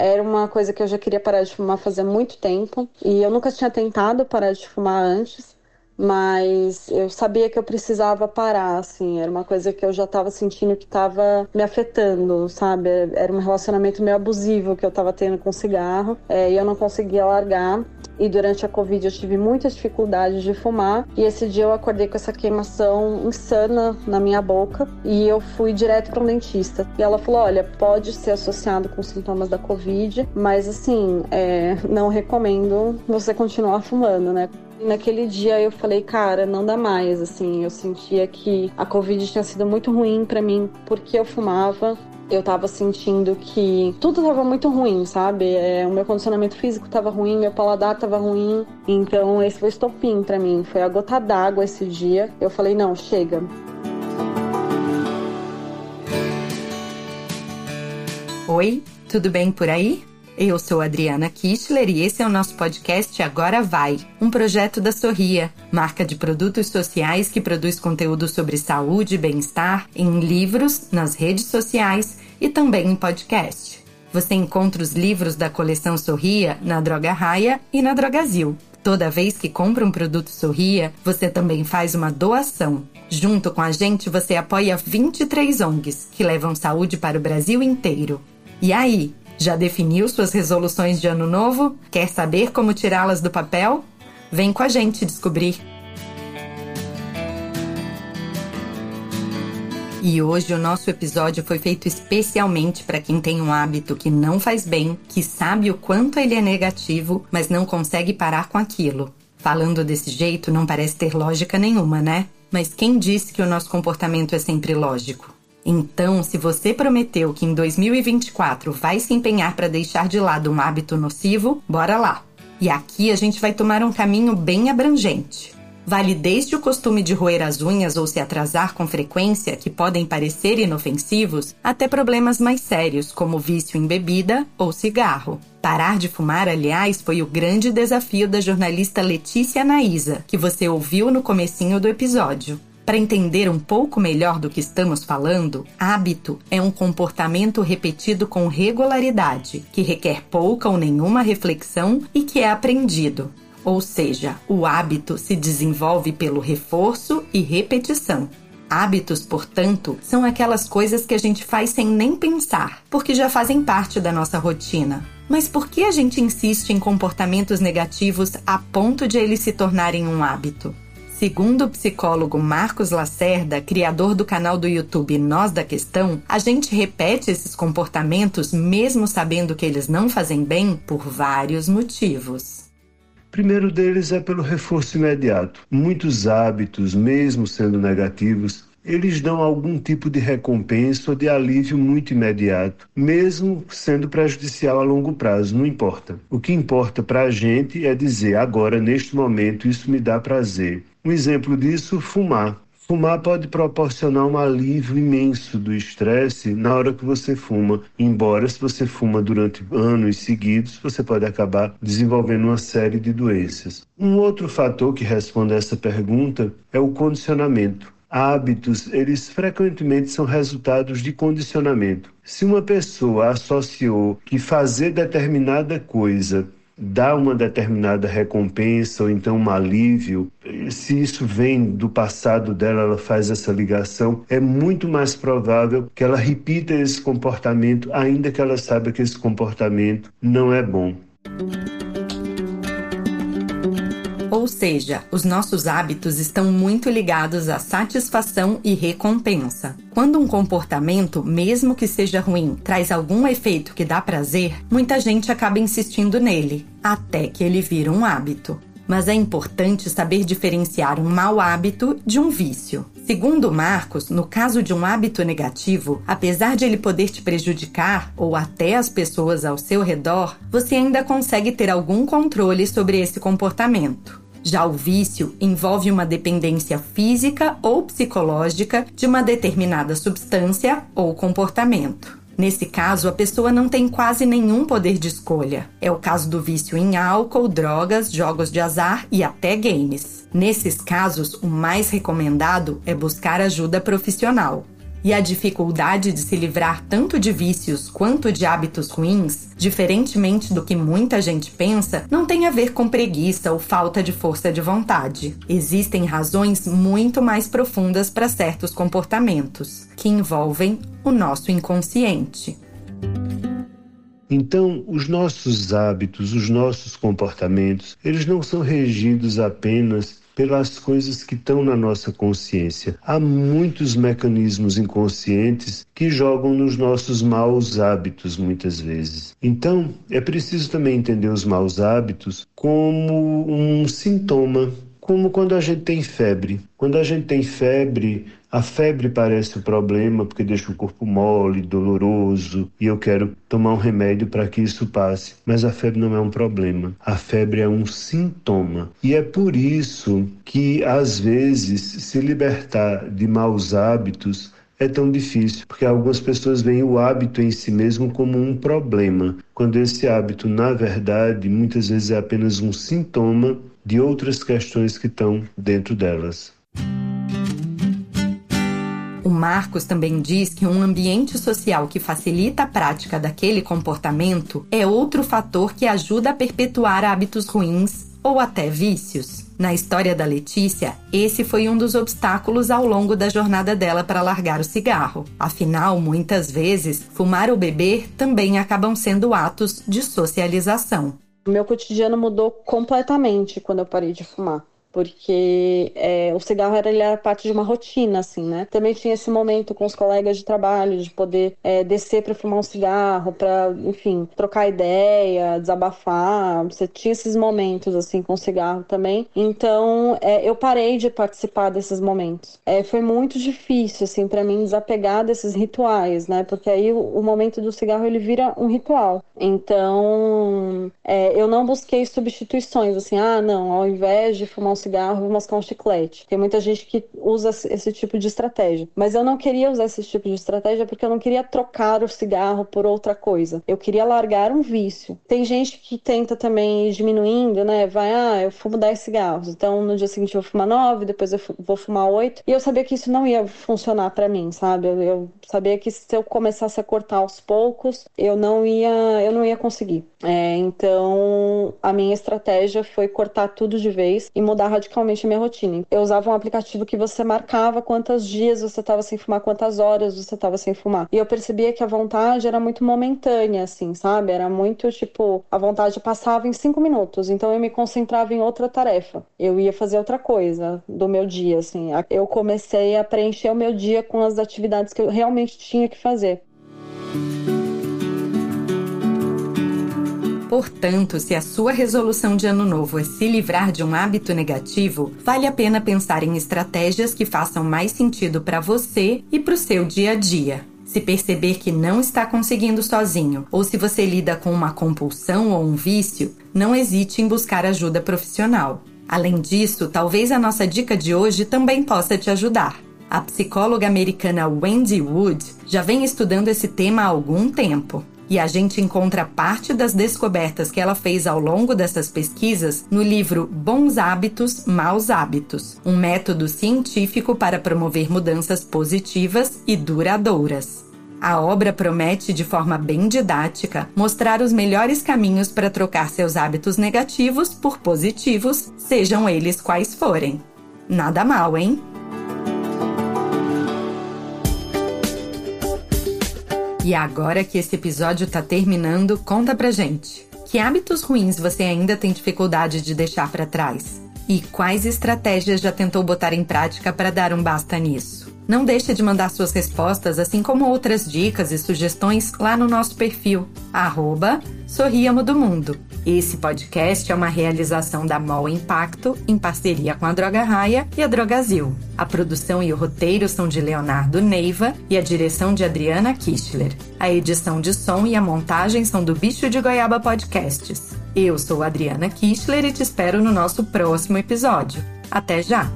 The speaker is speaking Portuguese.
Era uma coisa que eu já queria parar de fumar fazia muito tempo. E eu nunca tinha tentado parar de fumar antes mas eu sabia que eu precisava parar, assim, era uma coisa que eu já estava sentindo que estava me afetando, sabe? Era um relacionamento meio abusivo que eu estava tendo com cigarro é, e eu não conseguia largar. E durante a Covid eu tive muitas dificuldades de fumar. E esse dia eu acordei com essa queimação insana na minha boca e eu fui direto para um dentista. E ela falou: olha, pode ser associado com sintomas da Covid, mas assim, é, não recomendo você continuar fumando, né? Naquele dia eu falei, cara, não dá mais, assim, eu sentia que a Covid tinha sido muito ruim para mim porque eu fumava. Eu tava sentindo que tudo tava muito ruim, sabe? É, o meu condicionamento físico tava ruim, meu paladar tava ruim. Então esse foi estopim para mim, foi a gota d'água esse dia. Eu falei, não, chega. Oi, tudo bem por aí? Eu sou Adriana Kistler e esse é o nosso podcast Agora Vai, um projeto da Sorria, marca de produtos sociais que produz conteúdo sobre saúde e bem-estar em livros, nas redes sociais e também em podcast. Você encontra os livros da coleção Sorria na Droga Raia e na Drogazil. Toda vez que compra um produto Sorria, você também faz uma doação. Junto com a gente, você apoia 23 ONGs que levam saúde para o Brasil inteiro. E aí, já definiu suas resoluções de ano novo? Quer saber como tirá-las do papel? Vem com a gente descobrir! E hoje o nosso episódio foi feito especialmente para quem tem um hábito que não faz bem, que sabe o quanto ele é negativo, mas não consegue parar com aquilo. Falando desse jeito não parece ter lógica nenhuma, né? Mas quem disse que o nosso comportamento é sempre lógico? Então, se você prometeu que em 2024 vai se empenhar para deixar de lado um hábito nocivo, bora lá! E aqui a gente vai tomar um caminho bem abrangente. Vale desde o costume de roer as unhas ou se atrasar com frequência, que podem parecer inofensivos, até problemas mais sérios, como vício em bebida ou cigarro. Parar de fumar, aliás, foi o grande desafio da jornalista Letícia Naísa, que você ouviu no comecinho do episódio. Para entender um pouco melhor do que estamos falando, hábito é um comportamento repetido com regularidade, que requer pouca ou nenhuma reflexão e que é aprendido. Ou seja, o hábito se desenvolve pelo reforço e repetição. Hábitos, portanto, são aquelas coisas que a gente faz sem nem pensar, porque já fazem parte da nossa rotina. Mas por que a gente insiste em comportamentos negativos a ponto de eles se tornarem um hábito? Segundo o psicólogo Marcos Lacerda, criador do canal do YouTube Nós da Questão, a gente repete esses comportamentos mesmo sabendo que eles não fazem bem por vários motivos. Primeiro deles é pelo reforço imediato. Muitos hábitos, mesmo sendo negativos, eles dão algum tipo de recompensa ou de alívio muito imediato, mesmo sendo prejudicial a longo prazo, não importa. O que importa para a gente é dizer agora, neste momento, isso me dá prazer. Um exemplo disso, fumar. Fumar pode proporcionar um alívio imenso do estresse na hora que você fuma. Embora, se você fuma durante anos seguidos, você pode acabar desenvolvendo uma série de doenças. Um outro fator que responde a essa pergunta é o condicionamento. Hábitos, eles frequentemente são resultados de condicionamento. Se uma pessoa associou que fazer determinada coisa dá uma determinada recompensa ou então um alívio, se isso vem do passado dela, ela faz essa ligação, é muito mais provável que ela repita esse comportamento, ainda que ela saiba que esse comportamento não é bom. Ou seja, os nossos hábitos estão muito ligados à satisfação e recompensa. Quando um comportamento, mesmo que seja ruim, traz algum efeito que dá prazer, muita gente acaba insistindo nele, até que ele vira um hábito mas é importante saber diferenciar um mau hábito de um vício. Segundo Marcos, no caso de um hábito negativo, apesar de ele poder te prejudicar ou até as pessoas ao seu redor, você ainda consegue ter algum controle sobre esse comportamento. Já o vício envolve uma dependência física ou psicológica de uma determinada substância ou comportamento. Nesse caso, a pessoa não tem quase nenhum poder de escolha. É o caso do vício em álcool, drogas, jogos de azar e até games. Nesses casos, o mais recomendado é buscar ajuda profissional. E a dificuldade de se livrar tanto de vícios quanto de hábitos ruins, diferentemente do que muita gente pensa, não tem a ver com preguiça ou falta de força de vontade. Existem razões muito mais profundas para certos comportamentos, que envolvem o nosso inconsciente. Então, os nossos hábitos, os nossos comportamentos, eles não são regidos apenas pelas coisas que estão na nossa consciência. Há muitos mecanismos inconscientes que jogam nos nossos maus hábitos muitas vezes. Então, é preciso também entender os maus hábitos como um sintoma como quando a gente tem febre. Quando a gente tem febre, a febre parece o problema porque deixa o corpo mole, doloroso, e eu quero tomar um remédio para que isso passe. Mas a febre não é um problema. A febre é um sintoma. E é por isso que, às vezes, se libertar de maus hábitos é tão difícil, porque algumas pessoas veem o hábito em si mesmo como um problema, quando esse hábito, na verdade, muitas vezes é apenas um sintoma de outras questões que estão dentro delas. O Marcos também diz que um ambiente social que facilita a prática daquele comportamento é outro fator que ajuda a perpetuar hábitos ruins ou até vícios. Na história da Letícia, esse foi um dos obstáculos ao longo da jornada dela para largar o cigarro. Afinal, muitas vezes, fumar ou beber também acabam sendo atos de socialização. O meu cotidiano mudou completamente quando eu parei de fumar porque é, o cigarro era, ele era parte de uma rotina, assim, né? Também tinha esse momento com os colegas de trabalho de poder é, descer para fumar um cigarro, para, enfim, trocar ideia, desabafar. Você tinha esses momentos, assim, com o cigarro também. Então, é, eu parei de participar desses momentos. É, foi muito difícil, assim, para mim desapegar desses rituais, né? Porque aí o, o, momento do cigarro ele vira um ritual. Então, é, eu não busquei substituições, assim, ah, não, ao invés de fumar um cigarro, vou mascar um chiclete. Tem muita gente que usa esse tipo de estratégia. Mas eu não queria usar esse tipo de estratégia porque eu não queria trocar o cigarro por outra coisa. Eu queria largar um vício. Tem gente que tenta também ir diminuindo, né? Vai, ah, eu fumo 10 cigarros. Então no dia seguinte eu vou fumar 9, depois eu vou fumar 8. E eu sabia que isso não ia funcionar para mim, sabe? Eu, eu sabia que se eu começasse a cortar aos poucos, eu não ia, eu não ia conseguir. É, então a minha estratégia foi cortar tudo de vez e mudar radicalmente a minha rotina. Eu usava um aplicativo que você marcava quantos dias você estava sem fumar, quantas horas você estava sem fumar. E eu percebia que a vontade era muito momentânea, assim, sabe? Era muito tipo, a vontade passava em cinco minutos. Então eu me concentrava em outra tarefa. Eu ia fazer outra coisa do meu dia, assim. Eu comecei a preencher o meu dia com as atividades que eu realmente tinha que fazer. Portanto, se a sua resolução de ano novo é se livrar de um hábito negativo, vale a pena pensar em estratégias que façam mais sentido para você e para o seu dia a dia. Se perceber que não está conseguindo sozinho, ou se você lida com uma compulsão ou um vício, não hesite em buscar ajuda profissional. Além disso, talvez a nossa dica de hoje também possa te ajudar. A psicóloga americana Wendy Wood já vem estudando esse tema há algum tempo e a gente encontra parte das descobertas que ela fez ao longo dessas pesquisas no livro Bons Hábitos, Maus Hábitos um método científico para promover mudanças positivas e duradouras. A obra promete, de forma bem didática, mostrar os melhores caminhos para trocar seus hábitos negativos por positivos, sejam eles quais forem. Nada mal, hein? E agora que esse episódio tá terminando, conta pra gente. Que hábitos ruins você ainda tem dificuldade de deixar para trás? E quais estratégias já tentou botar em prática para dar um basta nisso? Não deixe de mandar suas respostas, assim como outras dicas e sugestões lá no nosso perfil, arroba Sorriamo do Mundo. Esse podcast é uma realização da MOL Impacto em parceria com a Droga Raia e a Drogazil. A produção e o roteiro são de Leonardo Neiva e a direção de Adriana Kistler. A edição de som e a montagem são do Bicho de Goiaba Podcasts. Eu sou Adriana Kistler e te espero no nosso próximo episódio. Até já!